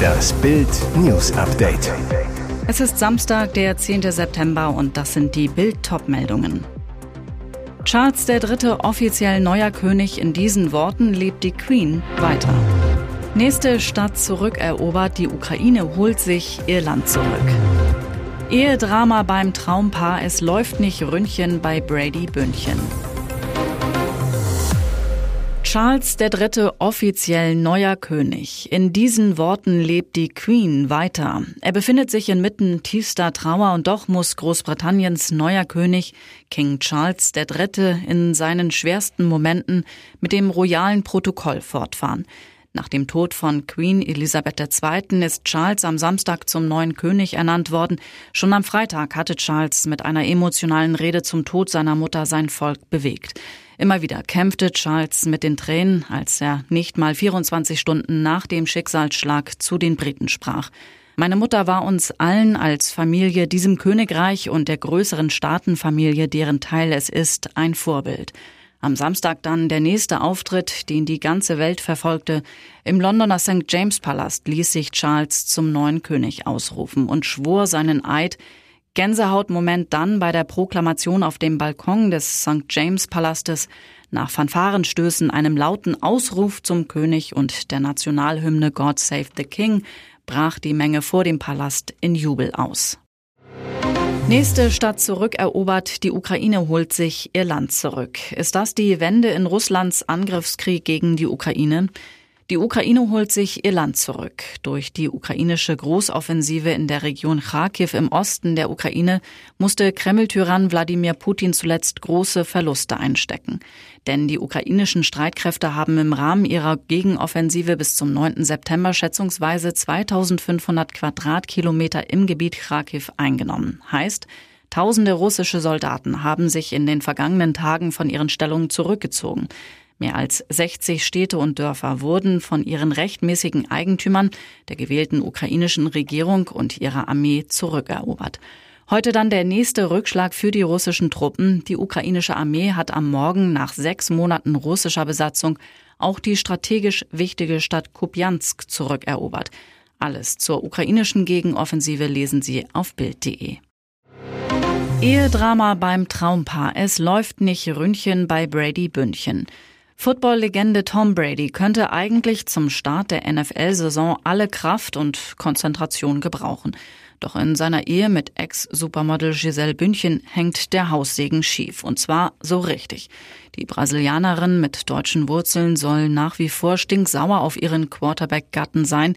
Das Bild News Update. Es ist Samstag, der 10. September und das sind die Bild-Top-Meldungen. Charles III. offiziell neuer König, in diesen Worten lebt die Queen weiter. Nächste Stadt zurückerobert, die Ukraine holt sich ihr Land zurück. Ehedrama beim Traumpaar, es läuft nicht Ründchen bei Brady Bündchen. Charles III. offiziell neuer König. In diesen Worten lebt die Queen weiter. Er befindet sich inmitten tiefster Trauer und doch muss Großbritanniens neuer König, King Charles III., in seinen schwersten Momenten mit dem royalen Protokoll fortfahren. Nach dem Tod von Queen Elisabeth II. ist Charles am Samstag zum neuen König ernannt worden. Schon am Freitag hatte Charles mit einer emotionalen Rede zum Tod seiner Mutter sein Volk bewegt. Immer wieder kämpfte Charles mit den Tränen, als er nicht mal 24 Stunden nach dem Schicksalsschlag zu den Briten sprach. Meine Mutter war uns allen als Familie, diesem Königreich und der größeren Staatenfamilie, deren Teil es ist, ein Vorbild. Am Samstag dann der nächste Auftritt, den die ganze Welt verfolgte. Im Londoner St. James Palast ließ sich Charles zum neuen König ausrufen und schwor seinen Eid, Gänsehautmoment dann bei der Proklamation auf dem Balkon des St. James Palastes nach Fanfarenstößen, einem lauten Ausruf zum König und der Nationalhymne God Save the King brach die Menge vor dem Palast in Jubel aus. Nächste Stadt zurückerobert, die Ukraine holt sich ihr Land zurück. Ist das die Wende in Russlands Angriffskrieg gegen die Ukraine? Die Ukraine holt sich ihr Land zurück. Durch die ukrainische Großoffensive in der Region Kharkiv im Osten der Ukraine musste Kreml-Tyrann Wladimir Putin zuletzt große Verluste einstecken. Denn die ukrainischen Streitkräfte haben im Rahmen ihrer Gegenoffensive bis zum 9. September schätzungsweise 2500 Quadratkilometer im Gebiet Kharkiv eingenommen. Heißt, Tausende russische Soldaten haben sich in den vergangenen Tagen von ihren Stellungen zurückgezogen. Mehr als 60 Städte und Dörfer wurden von ihren rechtmäßigen Eigentümern, der gewählten ukrainischen Regierung und ihrer Armee zurückerobert. Heute dann der nächste Rückschlag für die russischen Truppen. Die ukrainische Armee hat am Morgen nach sechs Monaten russischer Besatzung auch die strategisch wichtige Stadt Kupiansk zurückerobert. Alles zur ukrainischen Gegenoffensive lesen Sie auf Bild.de. Ehedrama beim Traumpaar. Es läuft nicht Ründchen bei Brady Bündchen. Football-Legende Tom Brady könnte eigentlich zum Start der NFL-Saison alle Kraft und Konzentration gebrauchen. Doch in seiner Ehe mit Ex-Supermodel Giselle Bündchen hängt der Haussegen schief. Und zwar so richtig. Die Brasilianerin mit deutschen Wurzeln soll nach wie vor stinksauer auf ihren Quarterback-Gatten sein.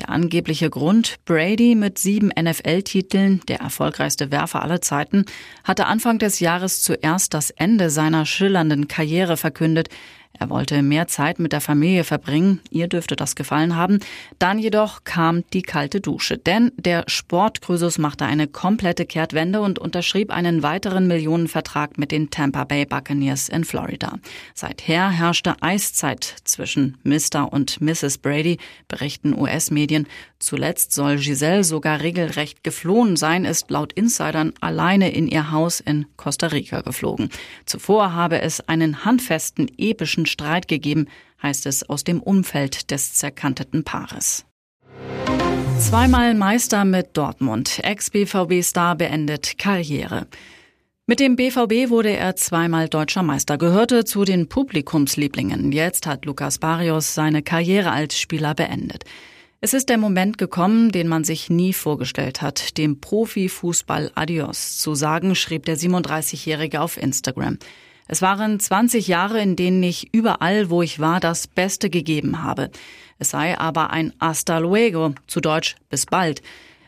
Der angebliche Grund, Brady mit sieben NFL-Titeln, der erfolgreichste Werfer aller Zeiten, hatte Anfang des Jahres zuerst das Ende seiner schillernden Karriere verkündet. Er wollte mehr Zeit mit der Familie verbringen, ihr dürfte das gefallen haben. Dann jedoch kam die kalte Dusche, denn der Sportkrüsus machte eine komplette Kehrtwende und unterschrieb einen weiteren Millionenvertrag mit den Tampa Bay Buccaneers in Florida. Seither herrschte Eiszeit zwischen Mr. und Mrs. Brady, berichten US-Medien. Zuletzt soll Giselle sogar regelrecht geflohen sein, ist laut Insidern alleine in ihr Haus in Costa Rica geflogen. Zuvor habe es einen handfesten, epischen Streit gegeben, heißt es aus dem Umfeld des zerkanteten Paares. Zweimal Meister mit Dortmund. Ex-BVB-Star beendet Karriere. Mit dem BVB wurde er zweimal deutscher Meister, gehörte zu den Publikumslieblingen. Jetzt hat Lukas Barrios seine Karriere als Spieler beendet. Es ist der Moment gekommen, den man sich nie vorgestellt hat, dem Profifußball Adios zu sagen, schrieb der 37-Jährige auf Instagram. Es waren 20 Jahre, in denen ich überall, wo ich war, das Beste gegeben habe. Es sei aber ein Hasta luego, zu Deutsch bis bald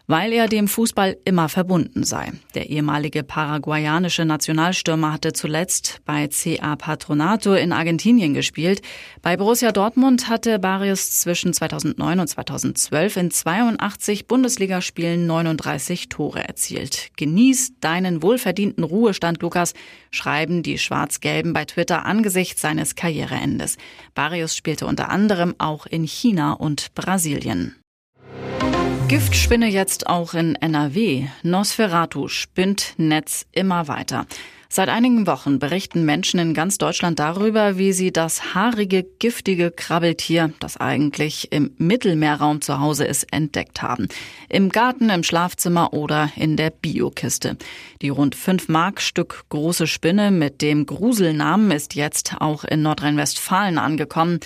weil er dem Fußball immer verbunden sei. Der ehemalige paraguayanische Nationalstürmer hatte zuletzt bei CA Patronato in Argentinien gespielt. Bei Borussia Dortmund hatte Barrios zwischen 2009 und 2012 in 82 Bundesligaspielen 39 Tore erzielt. Genieß deinen wohlverdienten Ruhestand, Lukas, schreiben die Schwarz-Gelben bei Twitter angesichts seines Karriereendes. Barrios spielte unter anderem auch in China und Brasilien. Giftspinne jetzt auch in NRW. Nosferatu spinnt Netz immer weiter. Seit einigen Wochen berichten Menschen in ganz Deutschland darüber, wie sie das haarige, giftige Krabbeltier, das eigentlich im Mittelmeerraum zu Hause ist, entdeckt haben. Im Garten, im Schlafzimmer oder in der Biokiste. Die rund 5 Mark Stück große Spinne mit dem Gruselnamen ist jetzt auch in Nordrhein-Westfalen angekommen.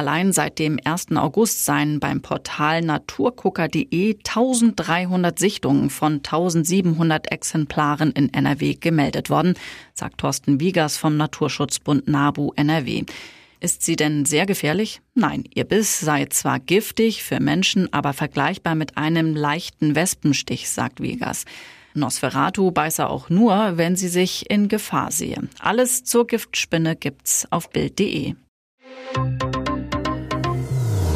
Allein seit dem 1. August seien beim Portal naturgucker.de 1300 Sichtungen von 1700 Exemplaren in NRW gemeldet worden, sagt Thorsten Wiegers vom Naturschutzbund NABU NRW. Ist sie denn sehr gefährlich? Nein, ihr Biss sei zwar giftig für Menschen, aber vergleichbar mit einem leichten Wespenstich, sagt Wiegers. Nosferatu beiße auch nur, wenn sie sich in Gefahr sehe. Alles zur Giftspinne gibt's auf Bild.de.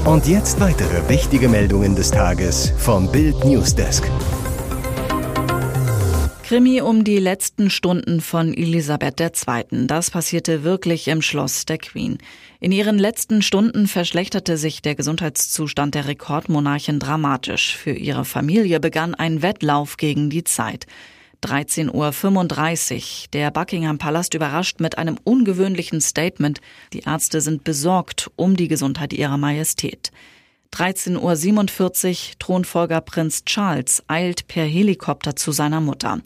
Und jetzt weitere wichtige Meldungen des Tages vom Bild Newsdesk. Krimi um die letzten Stunden von Elisabeth II. Das passierte wirklich im Schloss der Queen. In ihren letzten Stunden verschlechterte sich der Gesundheitszustand der Rekordmonarchin dramatisch. Für ihre Familie begann ein Wettlauf gegen die Zeit. 13.35 Uhr. Der Buckingham Palast überrascht mit einem ungewöhnlichen Statement. Die Ärzte sind besorgt um die Gesundheit ihrer Majestät. 13.47 Uhr. Thronfolger Prinz Charles eilt per Helikopter zu seiner Mutter.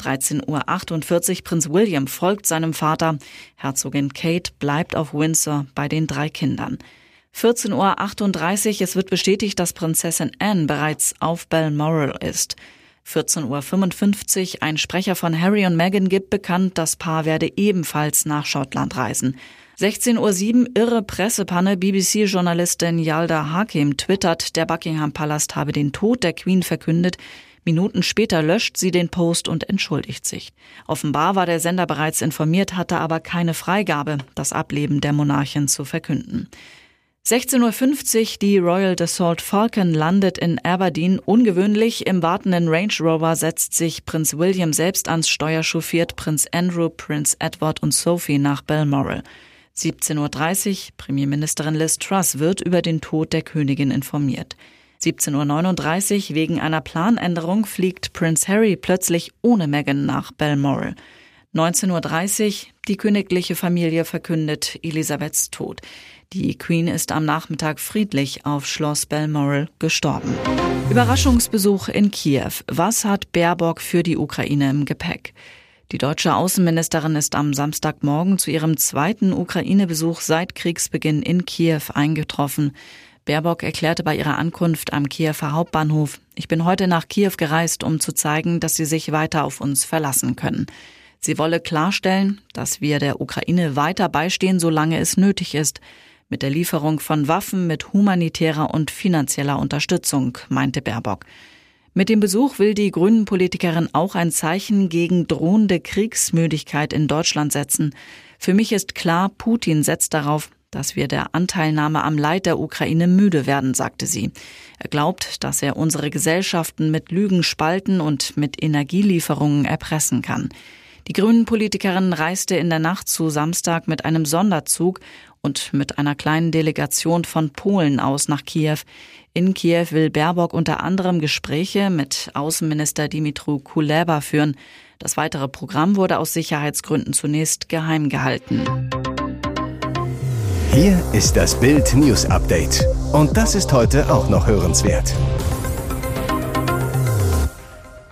13.48 Uhr. Prinz William folgt seinem Vater. Herzogin Kate bleibt auf Windsor bei den drei Kindern. 14.38 Uhr. Es wird bestätigt, dass Prinzessin Anne bereits auf Balmoral ist. 14.55 Uhr. Ein Sprecher von Harry und Meghan gibt bekannt, das Paar werde ebenfalls nach Schottland reisen. 16.07 Uhr irre Pressepanne. BBC-Journalistin Yalda Hakim twittert, der Buckingham Palast habe den Tod der Queen verkündet. Minuten später löscht sie den Post und entschuldigt sich. Offenbar war der Sender bereits informiert, hatte aber keine Freigabe, das Ableben der Monarchin zu verkünden. 16.50 Uhr, die Royal Dassault Falcon landet in Aberdeen. Ungewöhnlich, im wartenden Range Rover setzt sich Prinz William selbst ans Steuer, chauffiert Prinz Andrew, Prinz Edward und Sophie nach Balmoral. 17.30 Uhr, Premierministerin Liz Truss wird über den Tod der Königin informiert. 17.39 Uhr, wegen einer Planänderung fliegt Prinz Harry plötzlich ohne Meghan nach Balmoral. 19.30 Uhr, die königliche Familie verkündet Elisabeths Tod. Die Queen ist am Nachmittag friedlich auf Schloss Balmoral gestorben. Überraschungsbesuch in Kiew. Was hat Baerbock für die Ukraine im Gepäck? Die deutsche Außenministerin ist am Samstagmorgen zu ihrem zweiten Ukraine-Besuch seit Kriegsbeginn in Kiew eingetroffen. Baerbock erklärte bei ihrer Ankunft am Kiewer Hauptbahnhof, ich bin heute nach Kiew gereist, um zu zeigen, dass sie sich weiter auf uns verlassen können. Sie wolle klarstellen, dass wir der Ukraine weiter beistehen, solange es nötig ist mit der Lieferung von Waffen mit humanitärer und finanzieller Unterstützung, meinte Baerbock. Mit dem Besuch will die Grünen Politikerin auch ein Zeichen gegen drohende Kriegsmüdigkeit in Deutschland setzen. Für mich ist klar, Putin setzt darauf, dass wir der Anteilnahme am Leid der Ukraine müde werden, sagte sie. Er glaubt, dass er unsere Gesellschaften mit Lügen spalten und mit Energielieferungen erpressen kann. Die Grünen-Politikerin reiste in der Nacht zu Samstag mit einem Sonderzug und mit einer kleinen Delegation von Polen aus nach Kiew. In Kiew will Baerbock unter anderem Gespräche mit Außenminister Dimitru Kuleba führen. Das weitere Programm wurde aus Sicherheitsgründen zunächst geheim gehalten. Hier ist das Bild News Update. Und das ist heute auch noch hörenswert.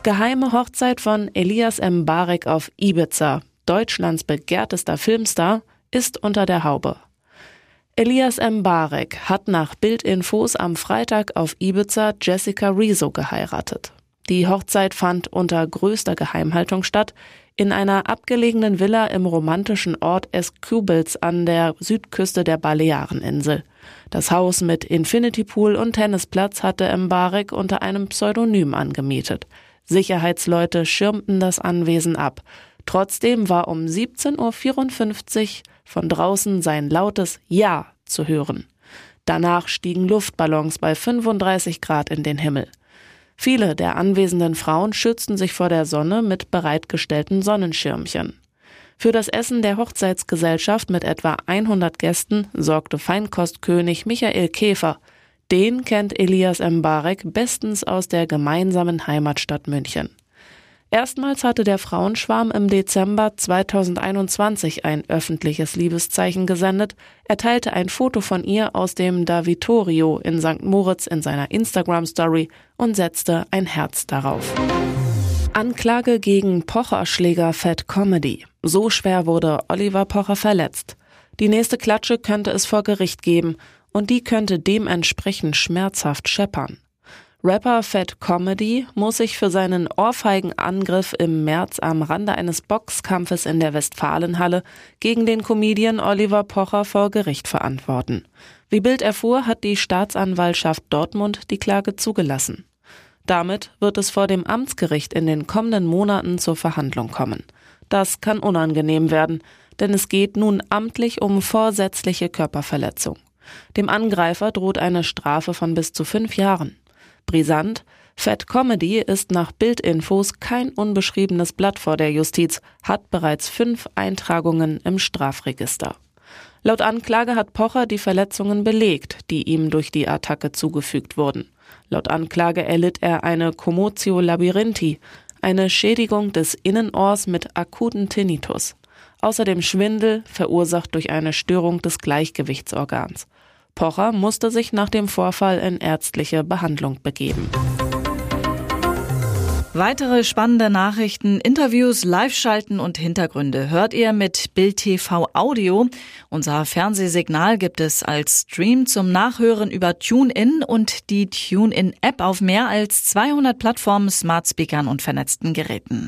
Geheime Hochzeit von Elias M. Barek auf Ibiza. Deutschlands begehrtester Filmstar ist unter der Haube. Elias Mbarek hat nach Bildinfos am Freitag auf Ibiza Jessica Rizzo geheiratet. Die Hochzeit fand unter größter Geheimhaltung statt, in einer abgelegenen Villa im romantischen Ort Escubels an der Südküste der Baleareninsel. Das Haus mit Infinity Pool und Tennisplatz hatte Mbarek unter einem Pseudonym angemietet. Sicherheitsleute schirmten das Anwesen ab. Trotzdem war um 17.54 Uhr von draußen sein lautes Ja zu hören. Danach stiegen Luftballons bei 35 Grad in den Himmel. Viele der anwesenden Frauen schützten sich vor der Sonne mit bereitgestellten Sonnenschirmchen. Für das Essen der Hochzeitsgesellschaft mit etwa 100 Gästen sorgte Feinkostkönig Michael Käfer. Den kennt Elias Mbarek bestens aus der gemeinsamen Heimatstadt München. Erstmals hatte der Frauenschwarm im Dezember 2021 ein öffentliches Liebeszeichen gesendet. Er teilte ein Foto von ihr aus dem Davitorio in St. Moritz in seiner Instagram-Story und setzte ein Herz darauf. Anklage gegen Pocher-Schläger Fat Comedy. So schwer wurde Oliver Pocher verletzt. Die nächste Klatsche könnte es vor Gericht geben und die könnte dementsprechend schmerzhaft scheppern. Rapper Fat Comedy muss sich für seinen Ohrfeigenangriff im März am Rande eines Boxkampfes in der Westfalenhalle gegen den Comedian Oliver Pocher vor Gericht verantworten. Wie Bild erfuhr, hat die Staatsanwaltschaft Dortmund die Klage zugelassen. Damit wird es vor dem Amtsgericht in den kommenden Monaten zur Verhandlung kommen. Das kann unangenehm werden, denn es geht nun amtlich um vorsätzliche Körperverletzung. Dem Angreifer droht eine Strafe von bis zu fünf Jahren. Brisant, Fat Comedy ist nach Bildinfos kein unbeschriebenes Blatt vor der Justiz, hat bereits fünf Eintragungen im Strafregister. Laut Anklage hat Pocher die Verletzungen belegt, die ihm durch die Attacke zugefügt wurden. Laut Anklage erlitt er eine Commotio labyrinthi, eine Schädigung des Innenohrs mit akuten Tinnitus. Außerdem Schwindel, verursacht durch eine Störung des Gleichgewichtsorgans. Pocher musste sich nach dem Vorfall in ärztliche Behandlung begeben. Weitere spannende Nachrichten, Interviews, Live-Schalten und Hintergründe hört ihr mit Bild TV Audio. Unser Fernsehsignal gibt es als Stream zum Nachhören über TuneIn und die TuneIn-App auf mehr als 200 Plattformen, Smart Speakern und vernetzten Geräten.